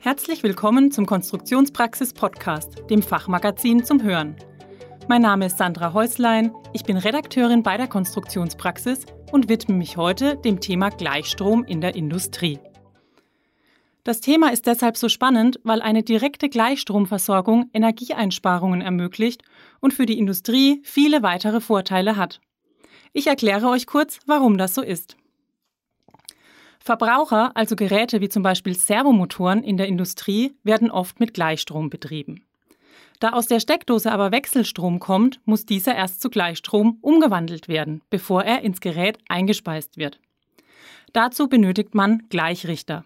Herzlich willkommen zum Konstruktionspraxis Podcast, dem Fachmagazin zum Hören. Mein Name ist Sandra Häuslein, ich bin Redakteurin bei der Konstruktionspraxis und widme mich heute dem Thema Gleichstrom in der Industrie. Das Thema ist deshalb so spannend, weil eine direkte Gleichstromversorgung Energieeinsparungen ermöglicht und für die Industrie viele weitere Vorteile hat. Ich erkläre euch kurz, warum das so ist. Verbraucher, also Geräte wie zum Beispiel Servomotoren in der Industrie, werden oft mit Gleichstrom betrieben. Da aus der Steckdose aber Wechselstrom kommt, muss dieser erst zu Gleichstrom umgewandelt werden, bevor er ins Gerät eingespeist wird. Dazu benötigt man Gleichrichter.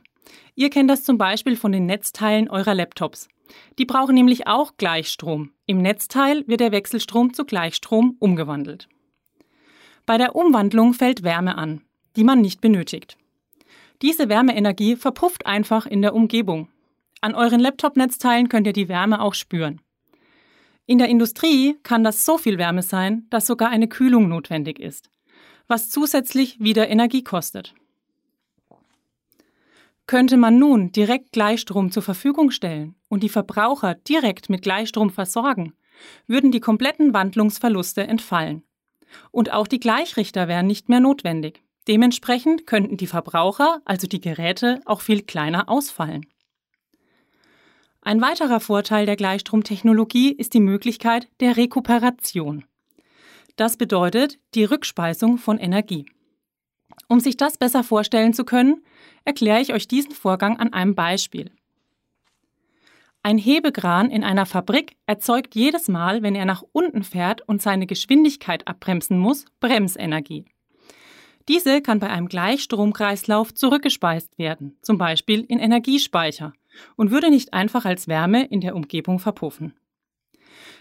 Ihr kennt das zum Beispiel von den Netzteilen eurer Laptops. Die brauchen nämlich auch Gleichstrom. Im Netzteil wird der Wechselstrom zu Gleichstrom umgewandelt. Bei der Umwandlung fällt Wärme an, die man nicht benötigt. Diese Wärmeenergie verpufft einfach in der Umgebung. An euren Laptop-Netzteilen könnt ihr die Wärme auch spüren. In der Industrie kann das so viel Wärme sein, dass sogar eine Kühlung notwendig ist, was zusätzlich wieder Energie kostet. Könnte man nun direkt Gleichstrom zur Verfügung stellen und die Verbraucher direkt mit Gleichstrom versorgen, würden die kompletten Wandlungsverluste entfallen. Und auch die Gleichrichter wären nicht mehr notwendig. Dementsprechend könnten die Verbraucher, also die Geräte, auch viel kleiner ausfallen. Ein weiterer Vorteil der Gleichstromtechnologie ist die Möglichkeit der Rekuperation. Das bedeutet die Rückspeisung von Energie. Um sich das besser vorstellen zu können, erkläre ich euch diesen Vorgang an einem Beispiel. Ein Hebekran in einer Fabrik erzeugt jedes Mal, wenn er nach unten fährt und seine Geschwindigkeit abbremsen muss, Bremsenergie. Diese kann bei einem Gleichstromkreislauf zurückgespeist werden, zum Beispiel in Energiespeicher, und würde nicht einfach als Wärme in der Umgebung verpuffen.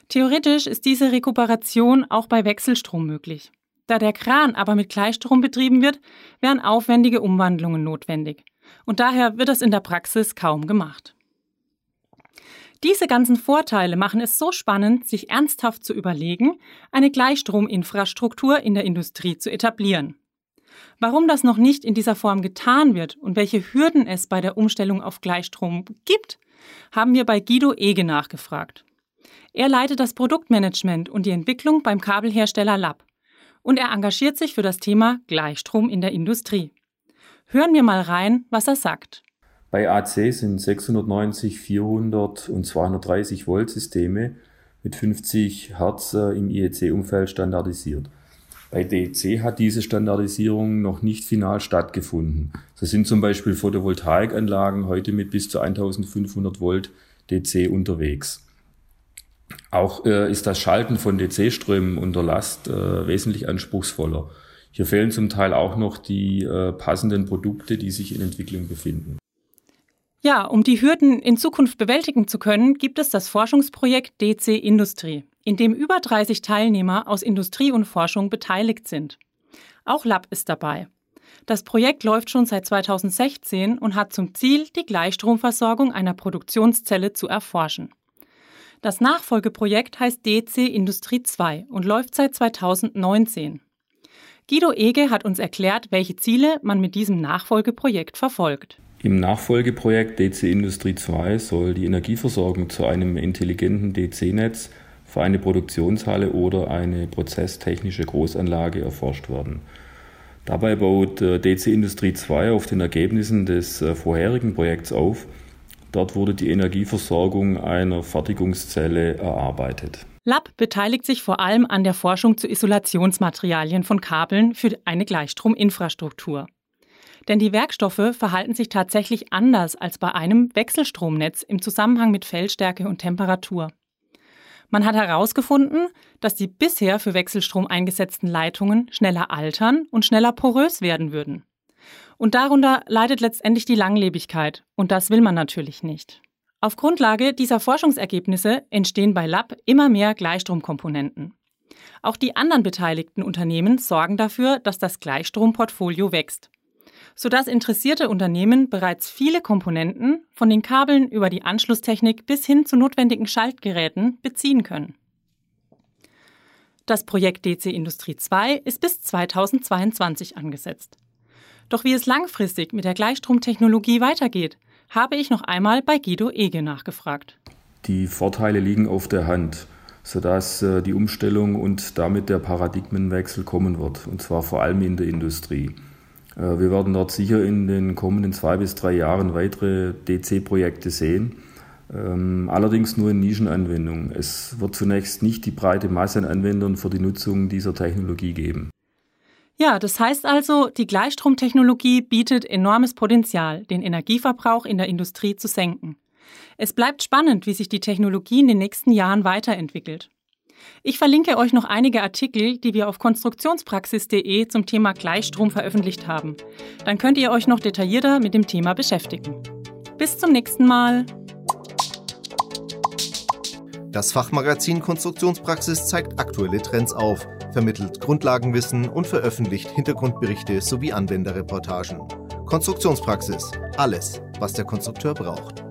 Theoretisch ist diese Rekuperation auch bei Wechselstrom möglich. Da der Kran aber mit Gleichstrom betrieben wird, wären aufwendige Umwandlungen notwendig. Und daher wird das in der Praxis kaum gemacht. Diese ganzen Vorteile machen es so spannend, sich ernsthaft zu überlegen, eine Gleichstrominfrastruktur in der Industrie zu etablieren. Warum das noch nicht in dieser Form getan wird und welche Hürden es bei der Umstellung auf Gleichstrom gibt, haben wir bei Guido Ege nachgefragt. Er leitet das Produktmanagement und die Entwicklung beim Kabelhersteller Lab und er engagiert sich für das Thema Gleichstrom in der Industrie. Hören wir mal rein, was er sagt. Bei AC sind 690, 400 und 230 Volt Systeme mit 50 Hertz äh, im IEC-Umfeld standardisiert. Bei DC hat diese Standardisierung noch nicht final stattgefunden. So sind zum Beispiel Photovoltaikanlagen heute mit bis zu 1500 Volt DC unterwegs. Auch äh, ist das Schalten von DC-Strömen unter Last äh, wesentlich anspruchsvoller. Hier fehlen zum Teil auch noch die äh, passenden Produkte, die sich in Entwicklung befinden. Ja, um die Hürden in Zukunft bewältigen zu können, gibt es das Forschungsprojekt DC Industrie in dem über 30 Teilnehmer aus Industrie und Forschung beteiligt sind. Auch Lab ist dabei. Das Projekt läuft schon seit 2016 und hat zum Ziel, die Gleichstromversorgung einer Produktionszelle zu erforschen. Das Nachfolgeprojekt heißt DC Industrie 2 und läuft seit 2019. Guido Ege hat uns erklärt, welche Ziele man mit diesem Nachfolgeprojekt verfolgt. Im Nachfolgeprojekt DC Industrie 2 soll die Energieversorgung zu einem intelligenten DC-Netz für eine Produktionshalle oder eine prozesstechnische Großanlage erforscht werden. Dabei baut äh, DC Industrie 2 auf den Ergebnissen des äh, vorherigen Projekts auf. Dort wurde die Energieversorgung einer Fertigungszelle erarbeitet. Lab beteiligt sich vor allem an der Forschung zu Isolationsmaterialien von Kabeln für eine Gleichstrominfrastruktur. Denn die Werkstoffe verhalten sich tatsächlich anders als bei einem Wechselstromnetz im Zusammenhang mit Feldstärke und Temperatur. Man hat herausgefunden, dass die bisher für Wechselstrom eingesetzten Leitungen schneller altern und schneller porös werden würden. Und darunter leidet letztendlich die Langlebigkeit, und das will man natürlich nicht. Auf Grundlage dieser Forschungsergebnisse entstehen bei Lab immer mehr Gleichstromkomponenten. Auch die anderen beteiligten Unternehmen sorgen dafür, dass das Gleichstromportfolio wächst sodass interessierte Unternehmen bereits viele Komponenten von den Kabeln über die Anschlusstechnik bis hin zu notwendigen Schaltgeräten beziehen können. Das Projekt DC Industrie 2 ist bis 2022 angesetzt. Doch wie es langfristig mit der Gleichstromtechnologie weitergeht, habe ich noch einmal bei Guido Ege nachgefragt. Die Vorteile liegen auf der Hand, sodass äh, die Umstellung und damit der Paradigmenwechsel kommen wird, und zwar vor allem in der Industrie. Äh, wir werden dort sicher in den kommenden zwei bis drei Jahren weitere DC-Projekte sehen, ähm, allerdings nur in Nischenanwendungen. Es wird zunächst nicht die breite Masse an Anwendern für die Nutzung dieser Technologie geben. Ja, das heißt also, die Gleichstromtechnologie bietet enormes Potenzial, den Energieverbrauch in der Industrie zu senken. Es bleibt spannend, wie sich die Technologie in den nächsten Jahren weiterentwickelt. Ich verlinke euch noch einige Artikel, die wir auf konstruktionspraxis.de zum Thema Gleichstrom veröffentlicht haben. Dann könnt ihr euch noch detaillierter mit dem Thema beschäftigen. Bis zum nächsten Mal. Das Fachmagazin Konstruktionspraxis zeigt aktuelle Trends auf, vermittelt Grundlagenwissen und veröffentlicht Hintergrundberichte sowie Anwenderreportagen. Konstruktionspraxis. Alles, was der Konstrukteur braucht.